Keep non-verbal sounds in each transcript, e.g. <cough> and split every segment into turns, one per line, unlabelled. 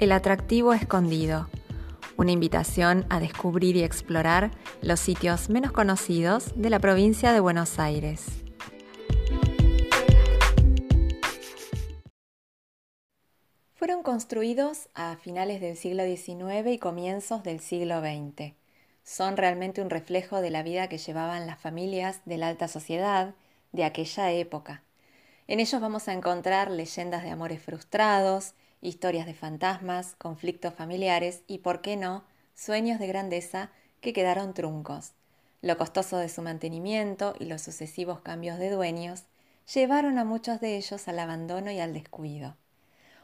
El atractivo escondido. Una invitación a descubrir y explorar los sitios menos conocidos de la provincia de Buenos Aires. Fueron construidos a finales del siglo XIX y comienzos del siglo XX. Son realmente un reflejo de la vida que llevaban las familias de la alta sociedad de aquella época. En ellos vamos a encontrar leyendas de amores frustrados, historias de fantasmas, conflictos familiares y, por qué no, sueños de grandeza que quedaron truncos. Lo costoso de su mantenimiento y los sucesivos cambios de dueños llevaron a muchos de ellos al abandono y al descuido.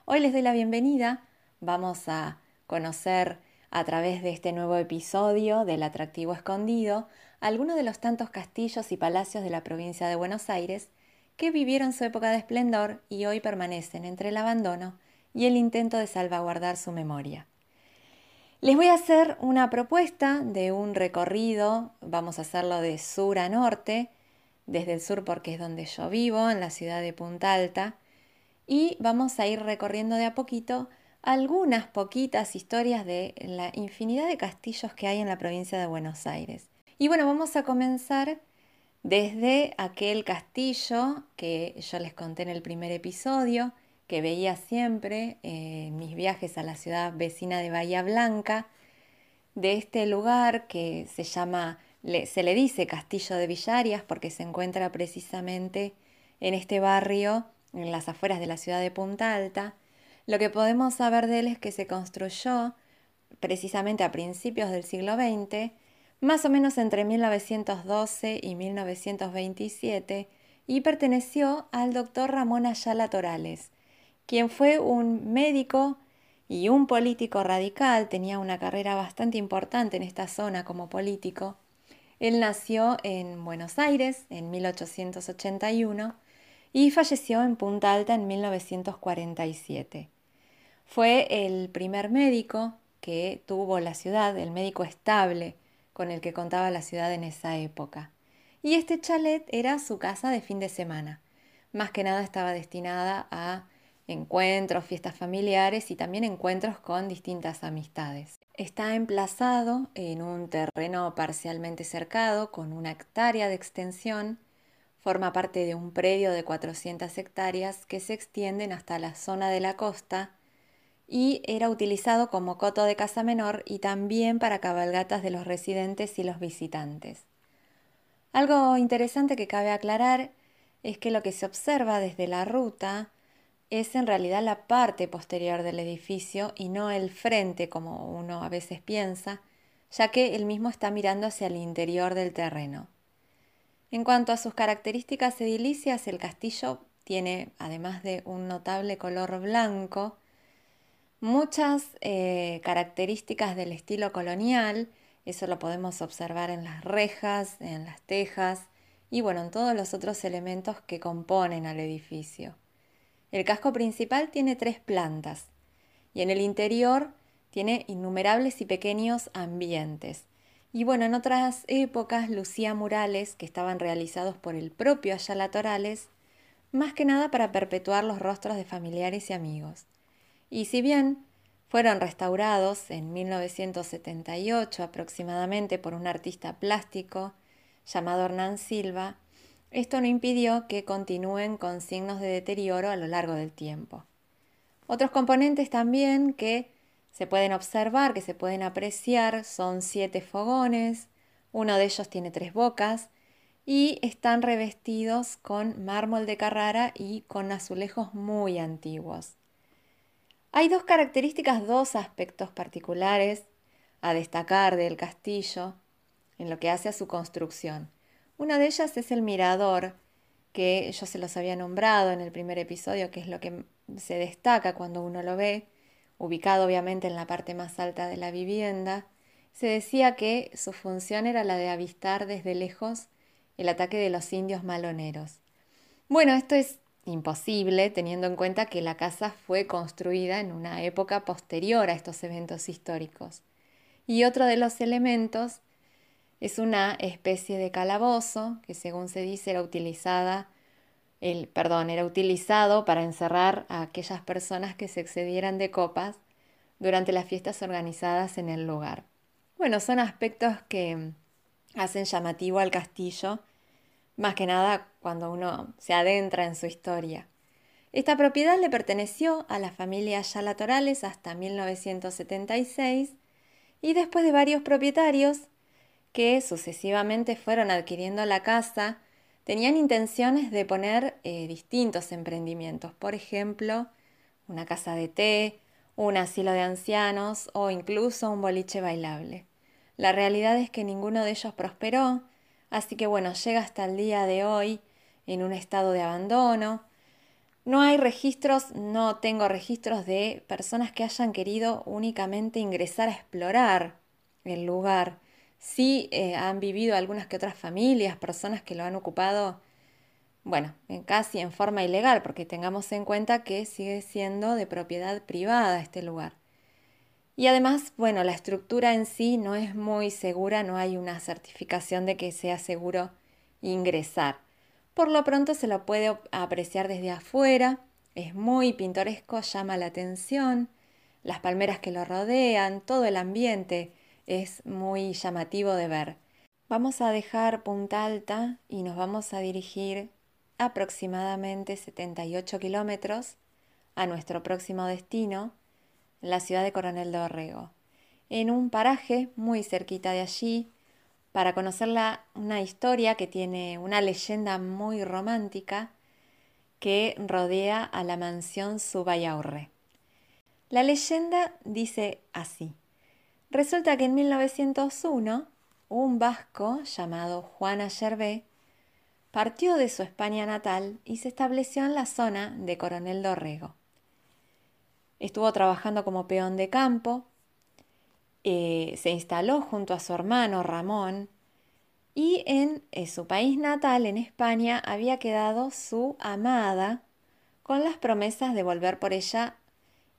Hoy les doy la bienvenida, vamos a conocer a través de este nuevo episodio del Atractivo Escondido algunos de los tantos castillos y palacios de la provincia de Buenos Aires que vivieron su época de esplendor y hoy permanecen entre el abandono y el intento de salvaguardar su memoria. Les voy a hacer una propuesta de un recorrido, vamos a hacerlo de sur a norte, desde el sur porque es donde yo vivo, en la ciudad de Punta Alta, y vamos a ir recorriendo de a poquito algunas poquitas historias de la infinidad de castillos que hay en la provincia de Buenos Aires. Y bueno, vamos a comenzar desde aquel castillo que yo les conté en el primer episodio, que veía siempre en mis viajes a la ciudad vecina de Bahía Blanca, de este lugar que se llama, se le dice Castillo de Villarias porque se encuentra precisamente en este barrio, en las afueras de la ciudad de Punta Alta. Lo que podemos saber de él es que se construyó precisamente a principios del siglo XX más o menos entre 1912 y 1927, y perteneció al doctor Ramón Ayala Torales, quien fue un médico y un político radical, tenía una carrera bastante importante en esta zona como político. Él nació en Buenos Aires en 1881 y falleció en Punta Alta en 1947. Fue el primer médico que tuvo la ciudad, el médico estable, con el que contaba la ciudad en esa época. Y este chalet era su casa de fin de semana. Más que nada estaba destinada a encuentros, fiestas familiares y también encuentros con distintas amistades. Está emplazado en un terreno parcialmente cercado con una hectárea de extensión. Forma parte de un predio de 400 hectáreas que se extienden hasta la zona de la costa y era utilizado como coto de casa menor y también para cabalgatas de los residentes y los visitantes. Algo interesante que cabe aclarar es que lo que se observa desde la ruta es en realidad la parte posterior del edificio y no el frente como uno a veces piensa, ya que el mismo está mirando hacia el interior del terreno. En cuanto a sus características edilicias, el castillo tiene, además de un notable color blanco, muchas eh, características del estilo colonial, eso lo podemos observar en las rejas, en las tejas y bueno, en todos los otros elementos que componen al edificio. El casco principal tiene tres plantas y en el interior tiene innumerables y pequeños ambientes. Y bueno, en otras épocas lucía murales que estaban realizados por el propio Ayala Torales, más que nada para perpetuar los rostros de familiares y amigos. Y si bien fueron restaurados en 1978 aproximadamente por un artista plástico llamado Hernán Silva, esto no impidió que continúen con signos de deterioro a lo largo del tiempo. Otros componentes también que se pueden observar, que se pueden apreciar, son siete fogones, uno de ellos tiene tres bocas y están revestidos con mármol de Carrara y con azulejos muy antiguos. Hay dos características, dos aspectos particulares a destacar del castillo en lo que hace a su construcción. Una de ellas es el mirador, que yo se los había nombrado en el primer episodio, que es lo que se destaca cuando uno lo ve, ubicado obviamente en la parte más alta de la vivienda. Se decía que su función era la de avistar desde lejos el ataque de los indios maloneros. Bueno, esto es imposible teniendo en cuenta que la casa fue construida en una época posterior a estos eventos históricos. Y otro de los elementos es una especie de calabozo que según se dice era utilizada el, perdón, era utilizado para encerrar a aquellas personas que se excedieran de copas durante las fiestas organizadas en el lugar. Bueno, son aspectos que hacen llamativo al castillo, más que nada cuando uno se adentra en su historia. Esta propiedad le perteneció a la familia Ayala Torales hasta 1976 y después de varios propietarios que sucesivamente fueron adquiriendo la casa, tenían intenciones de poner eh, distintos emprendimientos, por ejemplo, una casa de té, un asilo de ancianos o incluso un boliche bailable. La realidad es que ninguno de ellos prosperó, así que bueno, llega hasta el día de hoy en un estado de abandono. No hay registros, no tengo registros de personas que hayan querido únicamente ingresar a explorar el lugar. Sí eh, han vivido algunas que otras familias, personas que lo han ocupado, bueno, en casi en forma ilegal, porque tengamos en cuenta que sigue siendo de propiedad privada este lugar. Y además, bueno, la estructura en sí no es muy segura, no hay una certificación de que sea seguro ingresar. Por lo pronto se lo puede apreciar desde afuera, es muy pintoresco, llama la atención, las palmeras que lo rodean, todo el ambiente es muy llamativo de ver. Vamos a dejar Punta Alta y nos vamos a dirigir aproximadamente 78 kilómetros a nuestro próximo destino, la ciudad de Coronel Dorrego, en un paraje muy cerquita de allí, para conocer una historia que tiene una leyenda muy romántica que rodea a la mansión Subayaurre. La leyenda dice así. Resulta que en 1901 un vasco llamado Juan Ayerbe partió de su España natal y se estableció en la zona de Coronel Dorrego. Estuvo trabajando como peón de campo, eh, se instaló junto a su hermano Ramón y en eh, su país natal, en España, había quedado su amada con las promesas de volver por ella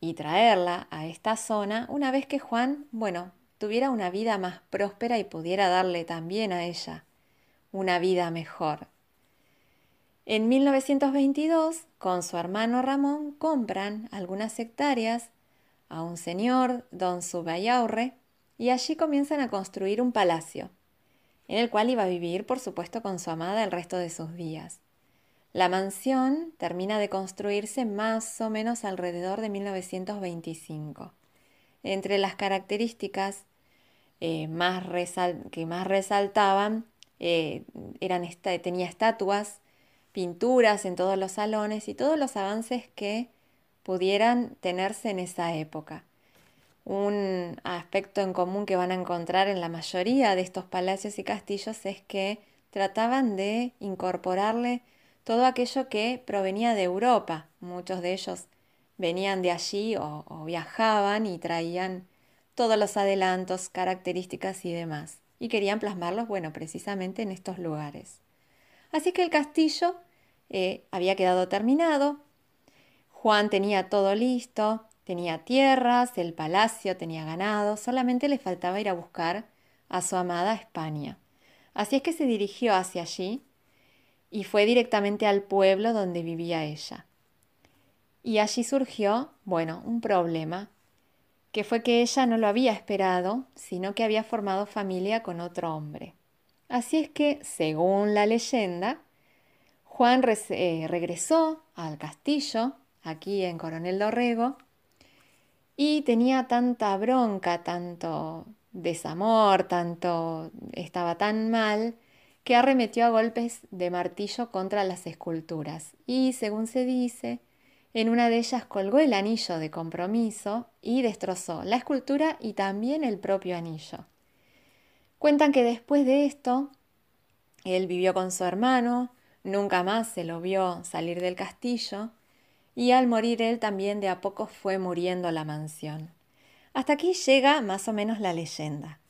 y traerla a esta zona una vez que Juan, bueno, tuviera una vida más próspera y pudiera darle también a ella una vida mejor. En 1922, con su hermano Ramón, compran algunas hectáreas a un señor, don Subayaurre, y allí comienzan a construir un palacio, en el cual iba a vivir, por supuesto, con su amada el resto de sus días. La mansión termina de construirse más o menos alrededor de 1925. Entre las características eh, más que más resaltaban eh, eran tenía estatuas, pinturas en todos los salones y todos los avances que pudieran tenerse en esa época. Un aspecto en común que van a encontrar en la mayoría de estos palacios y castillos es que trataban de incorporarle todo aquello que provenía de Europa. Muchos de ellos venían de allí o, viajaban y traían todos los adelantos, características y demás. Y querían plasmarlos, bueno, precisamente en estos lugares. Así que el castillo eh, había quedado terminado. Juan tenía todo listo, tenía tierras, el palacio tenía ganado, solamente le faltaba ir a buscar a su amada España. Así es que se dirigió hacia allí y fue directamente al pueblo donde vivía ella. Y allí surgió, bueno, un problema, que fue que ella no lo había esperado, sino que había formado familia con otro hombre. Así es que, según la leyenda, Juan eh, regresó al castillo, aquí en Coronel Dorrego, y tenía tanta bronca, tanto desamor, tanto estaba tan mal, que arremetió a golpes de martillo contra las esculturas y, según se dice, en una de ellas colgó el anillo de compromiso y destrozó la escultura y también el propio anillo. Cuentan que después de esto, él vivió con su hermano, nunca más se lo vio salir del castillo, y al morir él también de a poco fue muriendo la mansión. Hasta aquí llega más o menos la leyenda.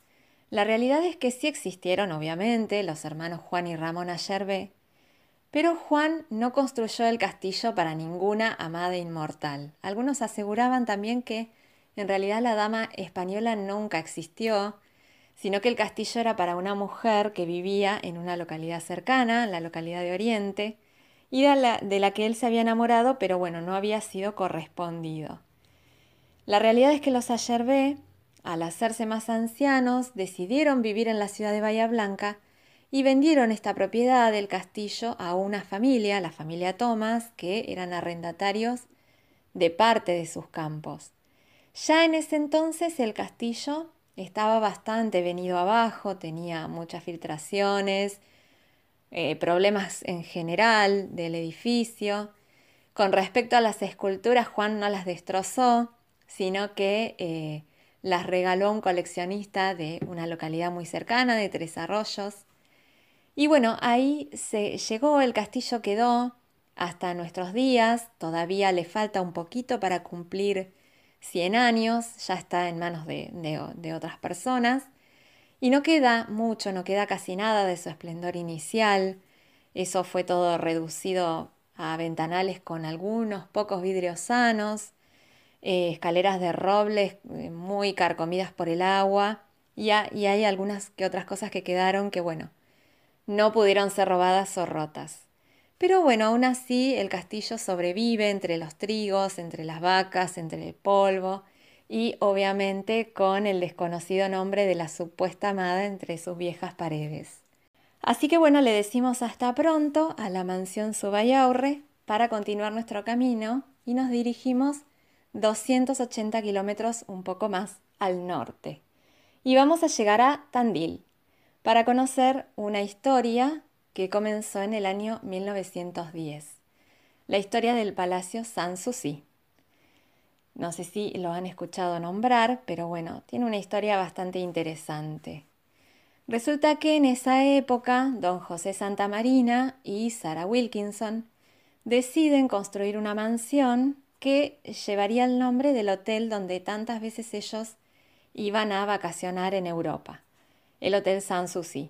La realidad es que sí existieron, obviamente, los hermanos Juan y Ramón Ayerbe, pero Juan no construyó el castillo para ninguna amada inmortal. Algunos aseguraban también que en realidad la dama española nunca existió, sino que el castillo era para una mujer que vivía en una localidad cercana, la localidad de Oriente, y de la, de la que él se había enamorado, pero bueno, no había sido correspondido. La realidad es que los Ayerbe, al hacerse más ancianos, decidieron vivir en la ciudad de Bahía Blanca y vendieron esta propiedad del castillo a una familia, la familia Thomas, que eran arrendatarios de parte de sus campos. Ya en ese entonces el castillo estaba bastante venido abajo, tenía muchas filtraciones, eh, problemas en general del edificio. Con respecto a las esculturas, Juan no las destrozó, sino que eh, las regaló un coleccionista de una localidad muy cercana, de Tres Arroyos. Y bueno, ahí se llegó, el castillo quedó hasta nuestros días, todavía le falta un poquito para cumplir 100 años, ya está en manos de, otras personas, y no queda mucho, no queda casi nada de su esplendor inicial, eso fue todo reducido a ventanales con algunos pocos vidrios sanos, eh, escaleras de robles eh, muy carcomidas por el agua, y, y hay algunas que otras cosas que quedaron que, bueno, no pudieron ser robadas o rotas. Pero bueno, aún así el castillo sobrevive entre los trigos, entre las vacas, entre el polvo y obviamente con el desconocido nombre de la supuesta amada entre sus viejas paredes. Así que bueno, le decimos hasta pronto a la mansión Subayaurre para continuar nuestro camino y nos dirigimos 280 kilómetros un poco más al norte. Y vamos a llegar a Tandil para conocer una historia que comenzó en el año 1910, la historia del Palacio Sanssouci. No sé si lo han escuchado nombrar, pero bueno, tiene una historia bastante interesante. Resulta que en esa época, don José Santa Marina y Sarah Wilkinson deciden construir una mansión que llevaría el nombre del hotel donde tantas veces ellos iban a vacacionar en Europa, el Hotel Sanssouci.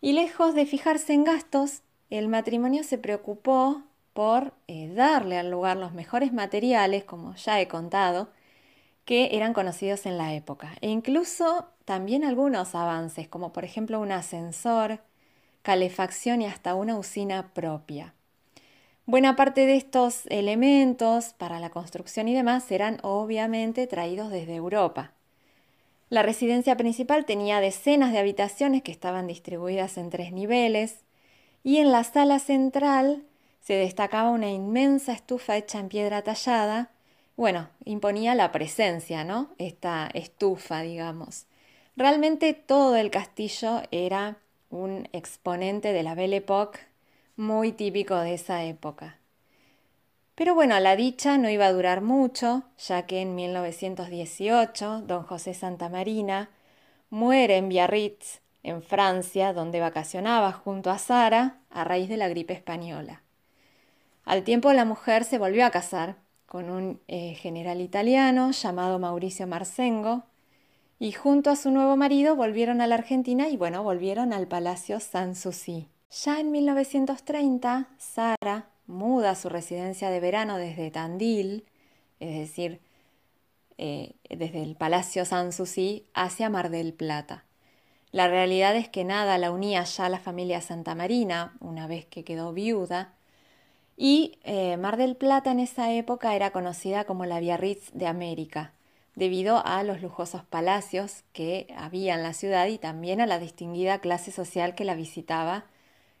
Y lejos de fijarse en gastos, el matrimonio se preocupó por eh, darle al lugar los mejores materiales, como ya he contado, que eran conocidos en la época, e incluso también algunos avances, como por ejemplo un ascensor, calefacción y hasta una usina propia. Buena parte de estos elementos para la construcción y demás eran obviamente traídos desde Europa. La residencia principal tenía decenas de habitaciones que estaban distribuidas en tres niveles y en la sala central se destacaba una inmensa estufa hecha en piedra tallada. Bueno, imponía la presencia, ¿no? Esta estufa, digamos. Realmente todo el castillo era un exponente de la Belle Époque muy típico de esa época. Pero bueno, la dicha no iba a durar mucho, ya que en 1918 don José Santamarina muere en Biarritz, en Francia, donde vacacionaba junto a Sara a raíz de la gripe española. Al tiempo la mujer se volvió a casar con un eh, general italiano llamado Mauricio Marcengo y junto a su nuevo marido volvieron a la Argentina y bueno, volvieron al Palacio Sanssouci. Ya en 1930, Sara muda su residencia de verano desde Tandil, es decir, eh, desde el Palacio Sanssouci hacia Mar del Plata. La realidad es que nada la unía ya a la familia Santa Marina, una vez que quedó viuda, y eh, Mar del Plata en esa época era conocida como la Biarritz de América, debido a los lujosos palacios que había en la ciudad y también a la distinguida clase social que la visitaba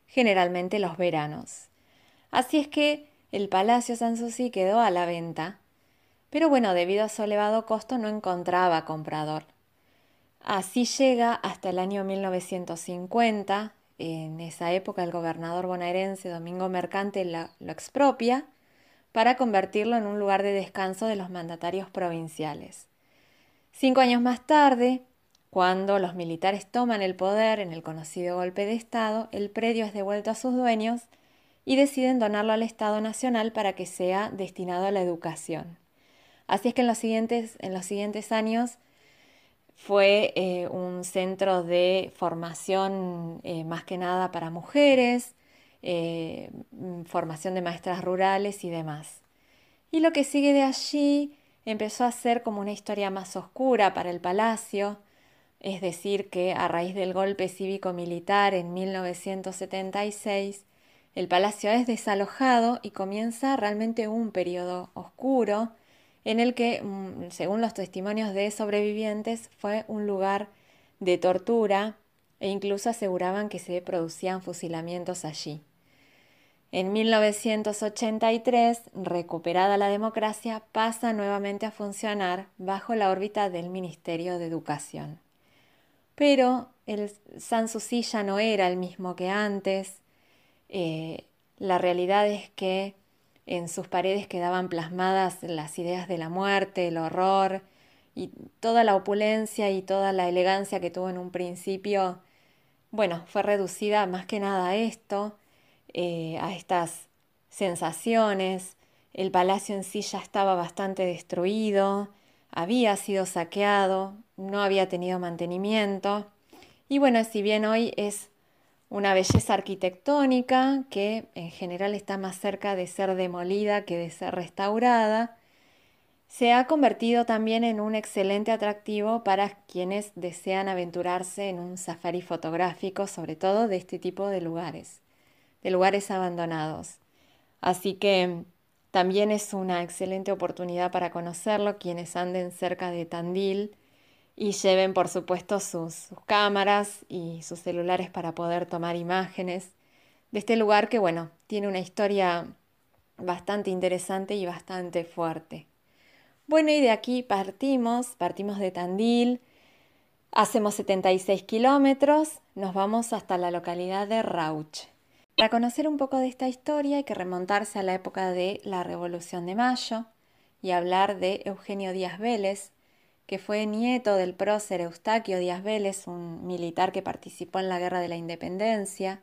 generalmente los veranos. Así es que el Palacio Sanssouci quedó a la venta, pero bueno, debido a su elevado costo no encontraba comprador. Así llega hasta el año 1950. En esa época el gobernador bonaerense Domingo Mercante lo expropia para convertirlo en un lugar de descanso de los mandatarios provinciales. Cinco años más tarde, cuando los militares toman el poder en el conocido golpe de Estado, el predio es devuelto a sus dueños y deciden donarlo al Estado Nacional para que sea destinado a la educación. Así es que en los siguientes, en los siguientes años fue eh, un centro de formación eh, más que nada para mujeres, eh, formación de maestras rurales y demás. Y lo que sigue de allí empezó a ser como una historia más oscura para el palacio, es decir, que a raíz del golpe cívico-militar en 1976, el palacio es desalojado y comienza realmente un periodo oscuro en el que, mm, según los testimonios de sobrevivientes, fue un lugar de tortura e incluso aseguraban que se producían fusilamientos allí. En 1983, recuperada la democracia, pasa nuevamente a funcionar bajo la órbita del Ministerio de Educación. Pero el Sanssouci ya no era el mismo que antes. Eh, la realidad es que en sus paredes quedaban plasmadas las ideas de la muerte, el horror y toda la opulencia y toda la elegancia que tuvo en un principio, bueno, fue reducida más que nada a esto, eh, a estas sensaciones. El palacio en sí ya estaba bastante destruido, había sido saqueado, no había tenido mantenimiento. Y bueno, si bien hoy es una belleza arquitectónica que en general está más cerca de ser demolida que de ser restaurada, se ha convertido también en un excelente atractivo para quienes desean aventurarse en un safari fotográfico, sobre todo de este tipo de lugares, de lugares abandonados. Así que también es una excelente oportunidad para conocerlo quienes anden cerca de Tandil y lleven por supuesto sus, cámaras y sus celulares para poder tomar imágenes de este lugar que bueno, tiene una historia bastante interesante y bastante fuerte. Bueno, y de aquí partimos, partimos de Tandil, hacemos 76 kilómetros, nos vamos hasta la localidad de Rauch. Para conocer un poco de esta historia hay que remontarse a la época de la Revolución de Mayo y hablar de Eugenio Díaz Vélez, que fue nieto del prócer Eustaquio Díaz Vélez, un militar que participó en la Guerra de la Independencia.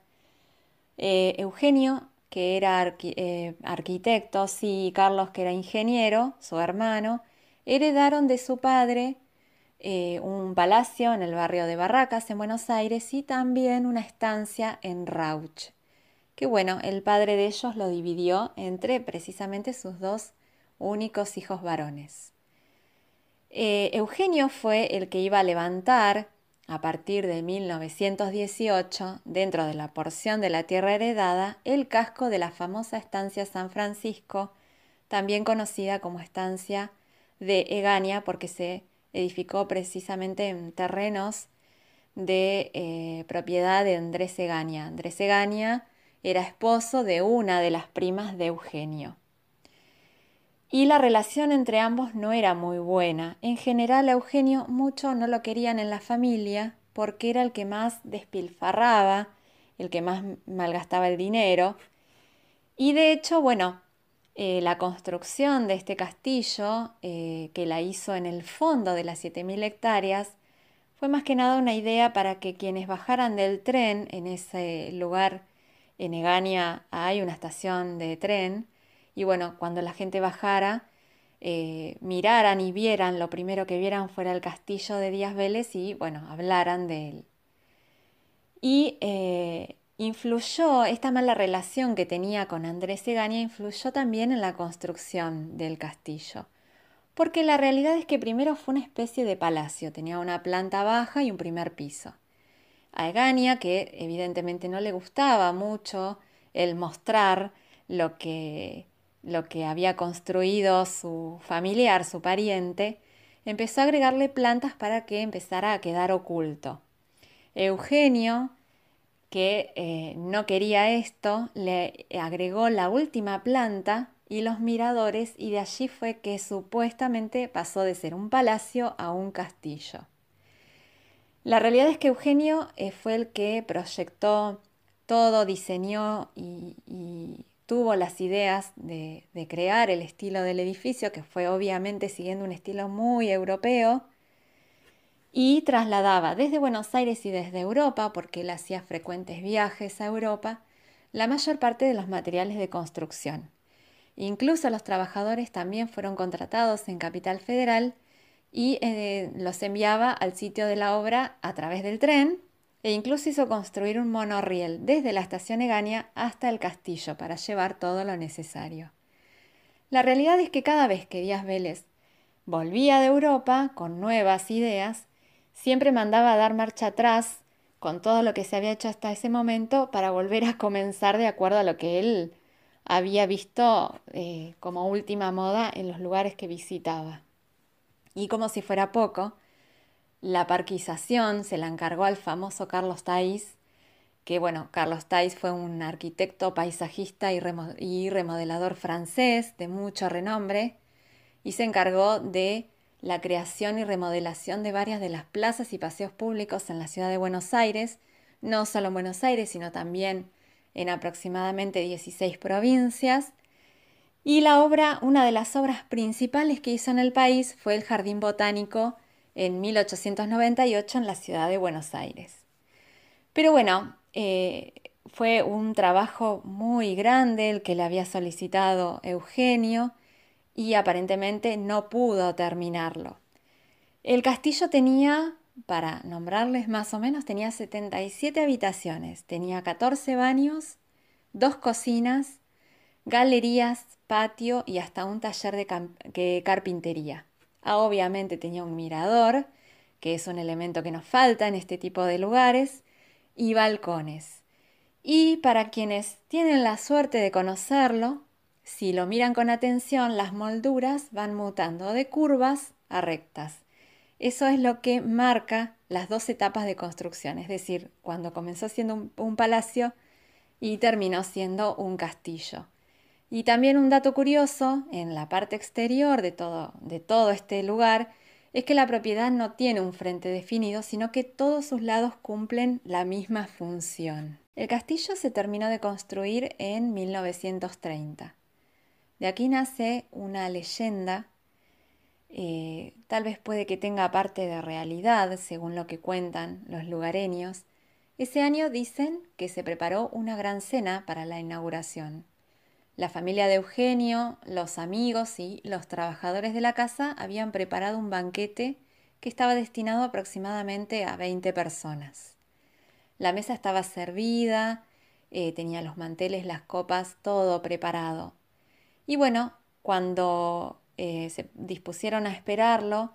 Eh, Eugenio, que era eh, arquitecto, y Carlos, que era ingeniero, su hermano, heredaron de su padre eh, un palacio en el barrio de Barracas, en Buenos Aires, y también una estancia en Rauch, que bueno, el padre de ellos lo dividió entre precisamente sus dos únicos hijos varones. Eh, Eugenio fue el que iba a levantar, a partir de 1918, dentro de la porción de la tierra heredada, el casco de la famosa estancia San Francisco, también conocida como estancia de Egania, porque se edificó precisamente en terrenos de eh, propiedad de Andrés Egaña. Andrés Egaña era esposo de una de las primas de Eugenio y la relación entre ambos no era muy buena. En general a Eugenio mucho no lo querían en la familia porque era el que más despilfarraba, el que más malgastaba el dinero. Y de hecho, bueno, eh, la construcción de este castillo, eh, que la hizo en el fondo de las 7.000 hectáreas, fue más que nada una idea para que quienes bajaran del tren en ese lugar, en Egania hay una estación de tren, y bueno, cuando la gente bajara, eh, miraran y vieran, lo primero que vieran fuera el castillo de Díaz Vélez y bueno, hablaran de él. Y eh, influyó, esta mala relación que tenía con Andrés Egaña influyó también en la construcción del castillo. Porque la realidad es que primero fue una especie de palacio, tenía una planta baja y un primer piso. A Egaña, que evidentemente no le gustaba mucho el mostrar lo que lo que había construido su familiar, su pariente, empezó a agregarle plantas para que empezara a quedar oculto. Eugenio, que eh, no quería esto, le agregó la última planta y los miradores y de allí fue que supuestamente pasó de ser un palacio a un castillo. La realidad es que Eugenio eh, fue el que proyectó todo, diseñó y tuvo las ideas de, crear el estilo del edificio, que fue obviamente siguiendo un estilo muy europeo, y trasladaba desde Buenos Aires y desde Europa, porque él hacía frecuentes viajes a Europa, la mayor parte de los materiales de construcción. Incluso los trabajadores también fueron contratados en Capital Federal y eh, los enviaba al sitio de la obra a través del tren e incluso hizo construir un monorriel desde la estación Egania hasta el castillo para llevar todo lo necesario. La realidad es que cada vez que Díaz Vélez volvía de Europa con nuevas ideas, siempre mandaba a dar marcha atrás con todo lo que se había hecho hasta ese momento para volver a comenzar de acuerdo a lo que él había visto eh, como última moda en los lugares que visitaba. Y como si fuera poco, la parquización se la encargó al famoso Carlos Tais, que bueno, Carlos Tais fue un arquitecto, paisajista y, remodelador francés de mucho renombre y se encargó de la creación y remodelación de varias de las plazas y paseos públicos en la ciudad de Buenos Aires, no solo en Buenos Aires, sino también en aproximadamente 16 provincias. Y la obra, una de las obras principales que hizo en el país fue el Jardín Botánico en 1898 en la ciudad de Buenos Aires. Pero bueno, eh, fue un trabajo muy grande el que le había solicitado Eugenio y aparentemente no pudo terminarlo. El castillo tenía, para nombrarles más o menos, tenía 77 habitaciones, tenía 14 baños, dos cocinas, galerías, patio y hasta un taller de carpintería. Ah, obviamente tenía un mirador, que es un elemento que nos falta en este tipo de lugares, y balcones. Y para quienes tienen la suerte de conocerlo, si lo miran con atención, las molduras van mutando de curvas a rectas. Eso es lo que marca las dos etapas de construcción, es decir, cuando comenzó siendo un, palacio y terminó siendo un castillo. Y también un dato curioso, en la parte exterior de todo, este lugar, es que la propiedad no tiene un frente definido, sino que todos sus lados cumplen la misma función. El castillo se terminó de construir en 1930. De aquí nace una leyenda, eh, tal vez puede que tenga parte de realidad, según lo que cuentan los lugareños. Ese año dicen que se preparó una gran cena para la inauguración. La familia de Eugenio, los amigos y los trabajadores de la casa habían preparado un banquete que estaba destinado aproximadamente a 20 personas. La mesa estaba servida, eh, tenía los manteles, las copas, todo preparado. Y bueno, cuando eh, se dispusieron a esperarlo,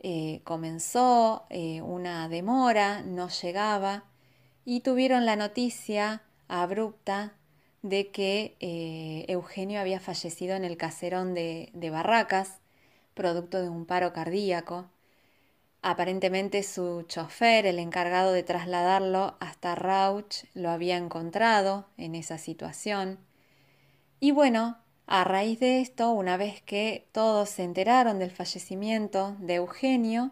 eh, comenzó una demora, no llegaba, y tuvieron la noticia abrupta de que eh, Eugenio había fallecido en el caserón de, Barracas, producto de un paro cardíaco. Aparentemente su chofer, el encargado de trasladarlo hasta Rauch, lo había encontrado en esa situación. Y bueno, a raíz de esto, una vez que todos se enteraron del fallecimiento de Eugenio,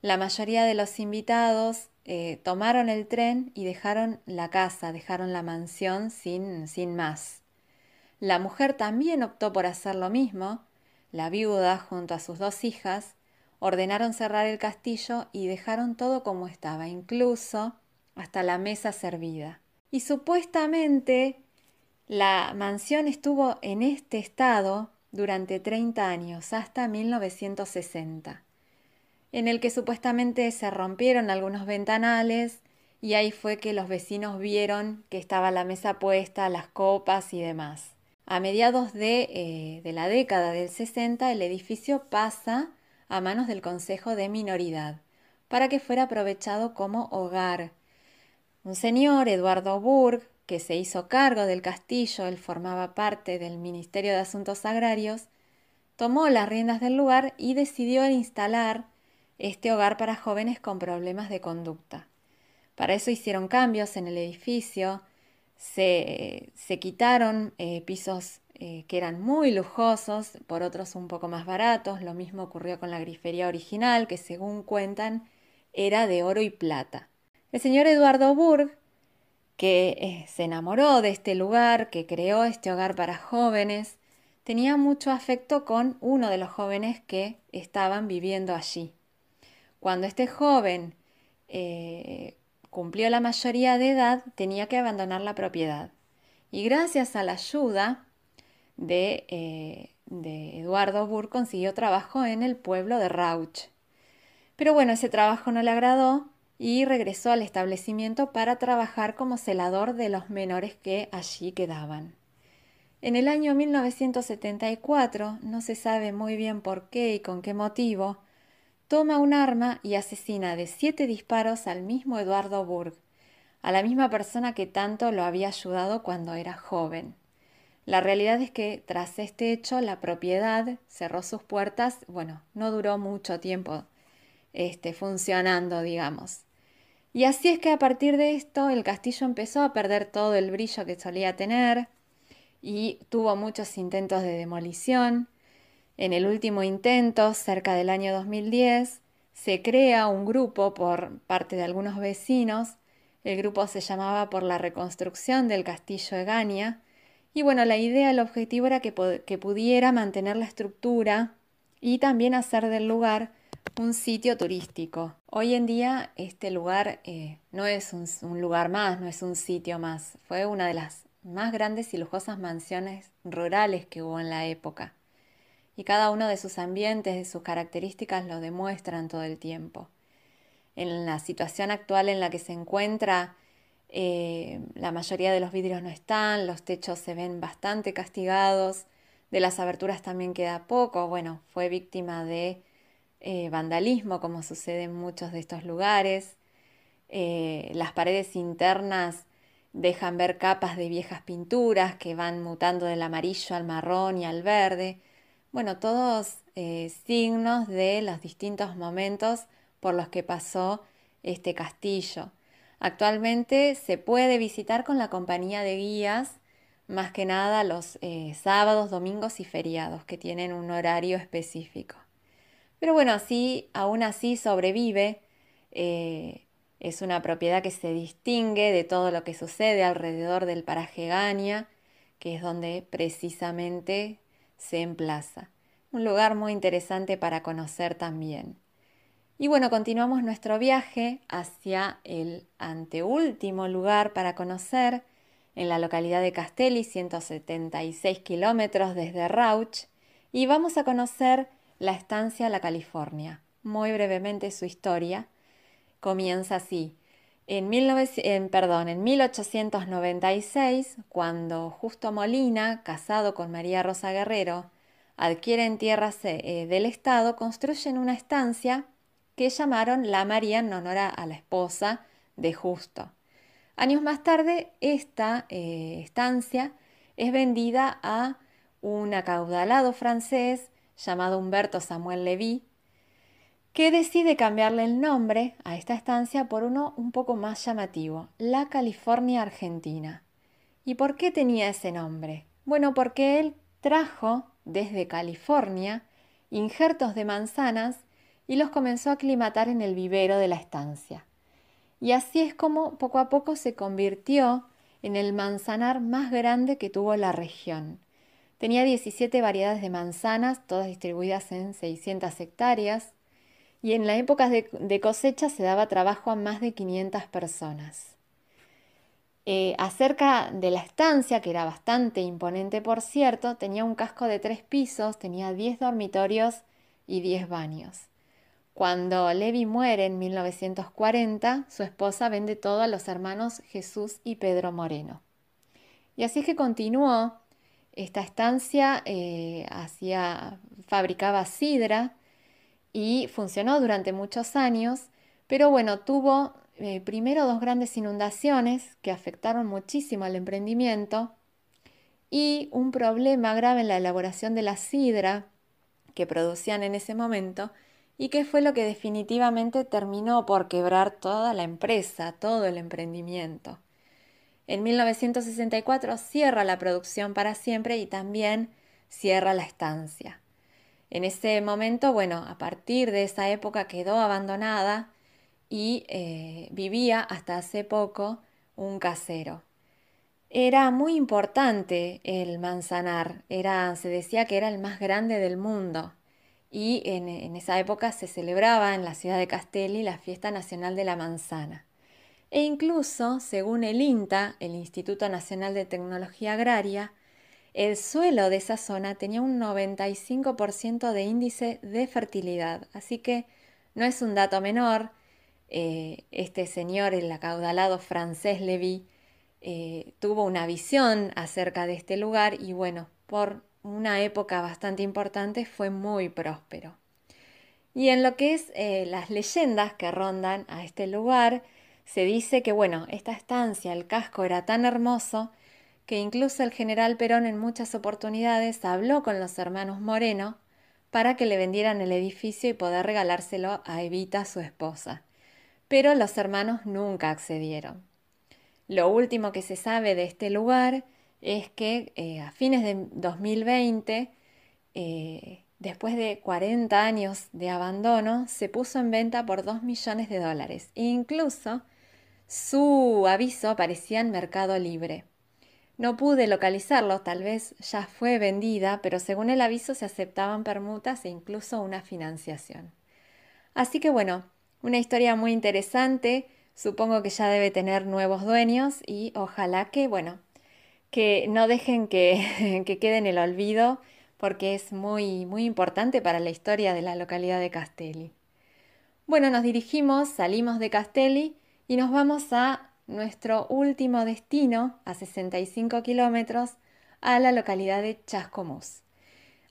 la mayoría de los invitados eh, tomaron el tren y dejaron la casa, dejaron la mansión sin, sin más. La mujer también optó por hacer lo mismo. La viuda, junto a sus dos hijas, ordenaron cerrar el castillo y dejaron todo como estaba, incluso hasta la mesa servida. Y supuestamente la mansión estuvo en este estado durante 30 años, hasta 1960 en el que supuestamente se rompieron algunos ventanales y ahí fue que los vecinos vieron que estaba la mesa puesta, las copas y demás. A mediados de, eh, de la década del 60 el edificio pasa a manos del Consejo de Minoridad para que fuera aprovechado como hogar. Un señor, Eduardo Burg, que se hizo cargo del castillo, él formaba parte del Ministerio de Asuntos Agrarios, tomó las riendas del lugar y decidió instalar este hogar para jóvenes con problemas de conducta. Para eso hicieron cambios en el edificio, se, quitaron eh, pisos eh, que eran muy lujosos por otros un poco más baratos. Lo mismo ocurrió con la grifería original, que según cuentan era de oro y plata. El señor Eduardo Burg, que eh, se enamoró de este lugar, que creó este hogar para jóvenes, tenía mucho afecto con uno de los jóvenes que estaban viviendo allí. Cuando este joven eh, cumplió la mayoría de edad, tenía que abandonar la propiedad. Y gracias a la ayuda de, eh, de Eduardo Burr consiguió trabajo en el pueblo de Rauch. Pero bueno, ese trabajo no le agradó y regresó al establecimiento para trabajar como celador de los menores que allí quedaban. En el año 1974, no se sabe muy bien por qué y con qué motivo, toma un arma y asesina de siete disparos al mismo Eduardo Burg, a la misma persona que tanto lo había ayudado cuando era joven. La realidad es que tras este hecho la propiedad cerró sus puertas, bueno, no duró mucho tiempo este, funcionando, digamos. Y así es que a partir de esto el castillo empezó a perder todo el brillo que solía tener y tuvo muchos intentos de demolición. En el último intento, cerca del año 2010, se crea un grupo por parte de algunos vecinos. El grupo se llamaba por la reconstrucción del castillo de Gania y bueno, la idea, el objetivo era que, pudiera mantener la estructura y también hacer del lugar un sitio turístico. Hoy en día este lugar eh, no es un, lugar más, no es un sitio más. Fue una de las más grandes y lujosas mansiones rurales que hubo en la época. Y cada uno de sus ambientes, de sus características lo demuestran todo el tiempo. En la situación actual en la que se encuentra, eh, la mayoría de los vidrios no están, los techos se ven bastante castigados, de las aberturas también queda poco, bueno, fue víctima de eh, vandalismo como sucede en muchos de estos lugares, eh, las paredes internas dejan ver capas de viejas pinturas que van mutando del amarillo al marrón y al verde, bueno, todos signos de los distintos momentos por los que pasó este castillo. Actualmente se puede visitar con la compañía de guías, más que nada los eh, sábados, domingos y feriados, que tienen un horario específico. Pero bueno, así, aún así sobrevive. Eh, es una propiedad que se distingue de todo lo que sucede alrededor del paraje Gania, que es donde precisamente se emplaza. Un lugar muy interesante para conocer también. Y bueno, continuamos nuestro viaje hacia el anteúltimo lugar para conocer, en la localidad de Castelli, 176 kilómetros desde Rauch, y vamos a conocer la estancia La California. Muy brevemente su historia comienza así. En, perdón, en 1896, cuando Justo Molina, casado con María Rosa Guerrero, adquieren tierras eh, del Estado, construyen una estancia que llamaron La María en honor a la esposa de Justo. Años más tarde, esta eh, estancia es vendida a un acaudalado francés llamado Humberto Samuel Levy, que decide cambiarle el nombre a esta estancia por uno un poco más llamativo, la California Argentina. ¿Y por qué tenía ese nombre? Bueno, porque él trajo desde California injertos de manzanas y los comenzó a aclimatar en el vivero de la estancia. Y así es como poco a poco se convirtió en el manzanar más grande que tuvo la región. Tenía 17 variedades de manzanas, todas distribuidas en 600 hectáreas, y en la época de, cosecha se daba trabajo a más de 500 personas. Eh, acerca de la estancia, que era bastante imponente por cierto, tenía un casco de tres pisos, tenía 10 dormitorios y 10 baños. Cuando Levi muere en 1940, su esposa vende todo a los hermanos Jesús y Pedro Moreno. Y así que continuó. Esta estancia eh, fabricaba sidra y funcionó durante muchos años, pero bueno, tuvo eh, primero dos grandes inundaciones que afectaron muchísimo al emprendimiento y un problema grave en la elaboración de la sidra que producían en ese momento y que fue lo que definitivamente terminó por quebrar toda la empresa, todo el emprendimiento. En 1964 cierra la producción para siempre y también cierra la estancia. En ese momento, bueno, a partir de esa época quedó abandonada y eh, vivía hasta hace poco un casero. Era muy importante el manzanar, era, se decía que era el más grande del mundo y en, esa época se celebraba en la ciudad de Castelli la fiesta nacional de la manzana. E incluso, según el INTA, el Instituto Nacional de Tecnología Agraria, el suelo de esa zona tenía un 95% de índice de fertilidad. Así que no es un dato menor. Eh, este señor, el acaudalado francés Levy, eh, tuvo una visión acerca de este lugar y bueno, por una época bastante importante, fue muy próspero. Y en lo que es eh, las leyendas que rondan a este lugar, se dice que, bueno, esta estancia, el casco era tan hermoso que incluso el general Perón en muchas oportunidades habló con los hermanos Moreno para que le vendieran el edificio y poder regalárselo a Evita, su esposa. Pero los hermanos nunca accedieron. Lo último que se sabe de este lugar es que eh, a fines de 2020, eh, después de 40 años de abandono, se puso en venta por 2 millones de dólares. E incluso su aviso aparecía en Mercado Libre. No pude localizarlo, tal vez ya fue vendida, pero según el aviso se aceptaban permutas e incluso una financiación. Así que bueno, una historia muy interesante, supongo que ya debe tener nuevos dueños y ojalá que, bueno, que no dejen que, <laughs> que quede en el olvido porque es muy, muy importante para la historia de la localidad de Castelli. Bueno, nos dirigimos, salimos de Castelli y nos vamos a nuestro último destino, a 65 kilómetros, a la localidad de Chascomús.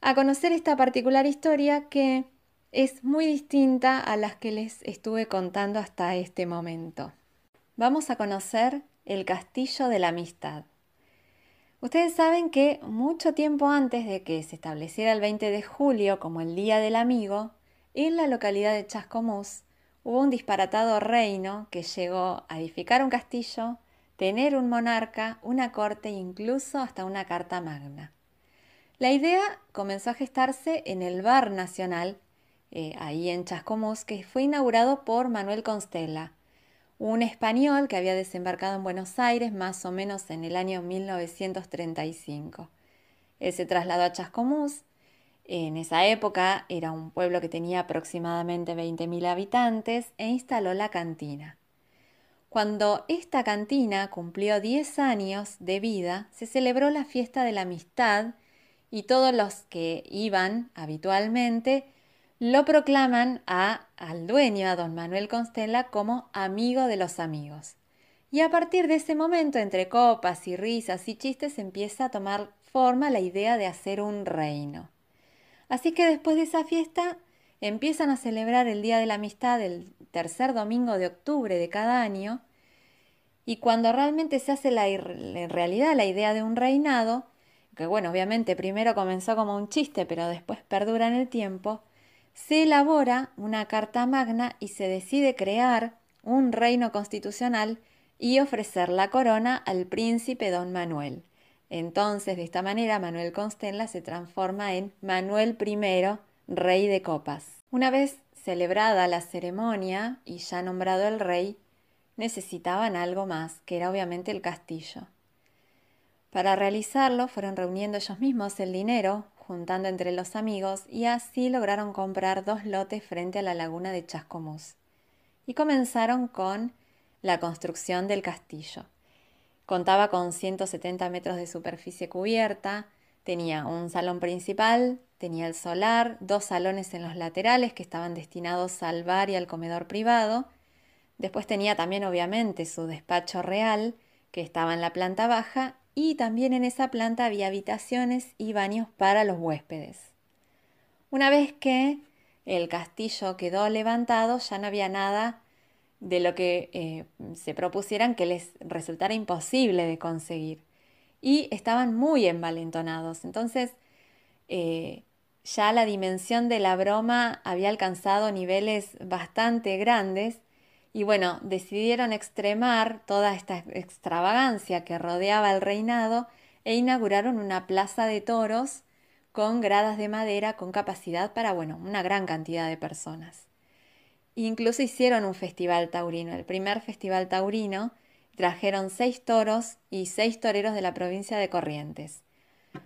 A conocer esta particular historia que es muy distinta a las que les estuve contando hasta este momento. Vamos a conocer el Castillo de la Amistad. Ustedes saben que mucho tiempo antes de que se estableciera el 20 de julio como el Día del Amigo, en la localidad de Chascomús hubo un disparatado reino que llegó a edificar un castillo, tener un monarca, una corte e incluso hasta una carta magna. La idea comenzó a gestarse en el Bar Nacional, eh, ahí en Chascomús, que fue inaugurado por Manuel Constella, un español que había desembarcado en Buenos Aires más o menos en el año 1935. Él se trasladó a Chascomús, en esa época era un pueblo que tenía aproximadamente 20.000 habitantes e instaló la cantina. Cuando esta cantina cumplió 10 años de vida, se celebró la fiesta de la amistad y todos los que iban habitualmente lo proclaman a, al dueño, a don Manuel Constella, como amigo de los amigos. Y a partir de ese momento, entre copas y risas y chistes, empieza a tomar forma la idea de hacer un reino. Así que después de esa fiesta empiezan a celebrar el Día de la Amistad el tercer domingo de octubre de cada año y cuando realmente se hace la, en realidad la idea de un reinado, que bueno, obviamente primero comenzó como un chiste, pero después perdura en el tiempo, se elabora una carta magna y se decide crear un reino constitucional y ofrecer la corona al príncipe don Manuel. Entonces, de esta manera, Manuel Constella se transforma en Manuel I, rey de copas. Una vez celebrada la ceremonia y ya nombrado el rey, necesitaban algo más, que era obviamente el castillo. Para realizarlo fueron reuniendo ellos mismos el dinero, juntando entre los amigos, y así lograron comprar dos lotes frente a la laguna de Chascomús. Y comenzaron con la construcción del castillo. Contaba con 170 metros de superficie cubierta, tenía un salón principal, tenía el solar, dos salones en los laterales que estaban destinados al bar y al comedor privado. Después tenía también obviamente su despacho real, que estaba en la planta baja, y también en esa planta había habitaciones y baños para los huéspedes. Una vez que el castillo quedó levantado, ya no había nada de lo que eh, se propusieran que les resultara imposible de conseguir. Y estaban muy envalentonados. Entonces, eh, ya la dimensión de la broma había alcanzado niveles bastante grandes y bueno, decidieron extremar toda esta extravagancia que rodeaba el reinado e inauguraron una plaza de toros con gradas de madera con capacidad para, bueno, una gran cantidad de personas. Incluso hicieron un festival taurino, el primer festival taurino. Trajeron seis toros y seis toreros de la provincia de Corrientes.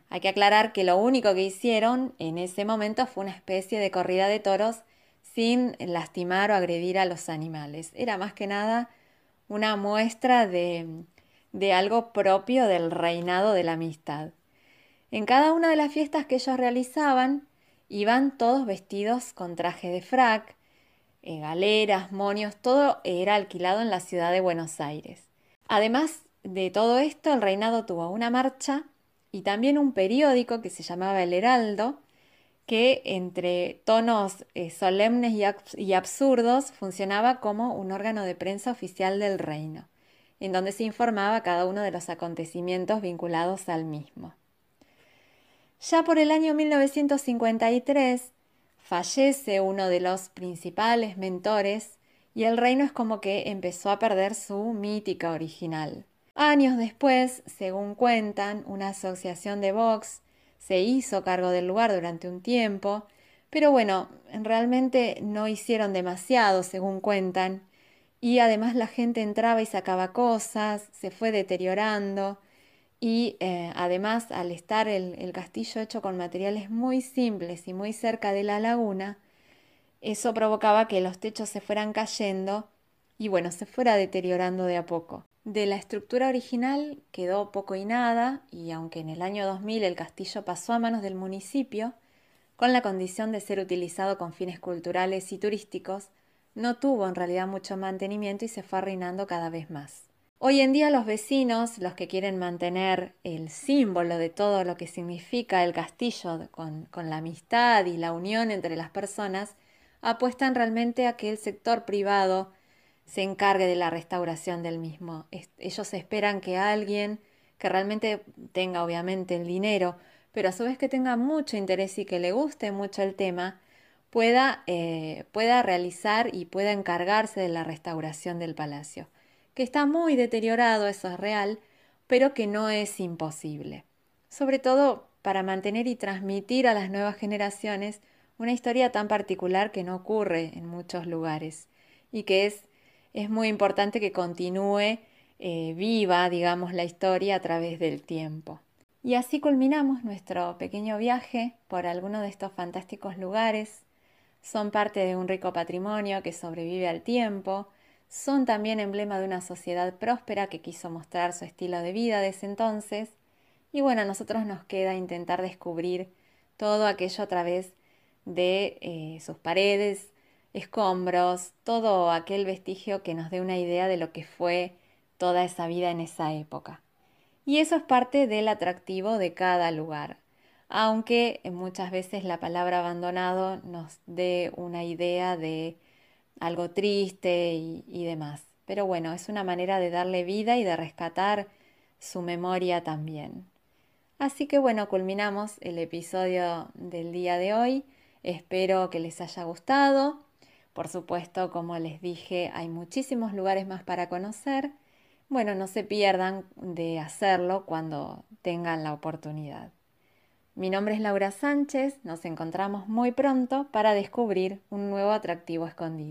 Hay que aclarar que lo único que hicieron en ese momento fue una especie de corrida de toros sin lastimar o agredir a los animales. Era más que nada una muestra de, de algo propio del reinado de la amistad. En cada una de las fiestas que ellos realizaban, iban todos vestidos con traje de frac, galeras, monios, todo era alquilado en la ciudad de Buenos Aires. Además de todo esto, el reinado tuvo una marcha y también un periódico que se llamaba El Heraldo, que entre tonos eh, solemnes y, absurdos funcionaba como un órgano de prensa oficial del reino. en donde se informaba cada uno de los acontecimientos vinculados al mismo. Ya por el año 1953 fallece uno de los principales mentores y el reino es como que empezó a perder su mítica original. Años después, según cuentan, una asociación de box se hizo cargo del lugar durante un tiempo, pero bueno, realmente no hicieron demasiado, según cuentan, y además la gente entraba y sacaba cosas, se fue deteriorando, y eh, además al estar el castillo hecho con materiales muy simples y muy cerca de la laguna, eso provocaba que los techos se fueran cayendo y bueno, se fuera deteriorando de a poco. De la estructura original quedó poco y nada, y aunque en el año 2000 el castillo pasó a manos del municipio, con la condición de ser utilizado con fines culturales y turísticos, no tuvo en realidad mucho mantenimiento y se fue arruinando cada vez más. Hoy en día los vecinos, los que quieren mantener el símbolo de todo lo que significa el castillo con, la amistad y la unión entre las personas, apuestan realmente a que el sector privado se encargue de la restauración del mismo. Ellos esperan que alguien que realmente tenga obviamente el dinero, pero a su vez que tenga mucho interés y que le guste mucho el tema, pueda, eh, pueda realizar y pueda encargarse de la restauración del palacio, que está muy deteriorado, eso es real, pero que no es imposible. Sobre todo para mantener y transmitir a las nuevas generaciones una historia tan particular que no ocurre en muchos lugares y que es, es muy importante que continúe eh, viva, digamos, la historia a través del tiempo. Y así culminamos nuestro pequeño viaje por algunos de estos fantásticos lugares. Son parte de un rico patrimonio que sobrevive al tiempo, son también emblema de una sociedad próspera que quiso mostrar su estilo de vida desde entonces. Y bueno, a nosotros nos queda intentar descubrir todo aquello a través de eh, sus paredes, escombros, todo aquel vestigio que nos dé una idea de lo que fue toda esa vida en esa época. Y eso es parte del atractivo de cada lugar, aunque muchas veces la palabra abandonado nos dé una idea de algo triste y, demás. Pero bueno, es una manera de darle vida y de rescatar su memoria también. Así que bueno, culminamos el episodio del día de hoy. Espero que les haya gustado. Por supuesto, como les dije, hay muchísimos lugares más para conocer. Bueno, no se pierdan de hacerlo cuando tengan la oportunidad. Mi nombre es Laura Sánchez, nos encontramos muy pronto para descubrir un nuevo atractivo escondido.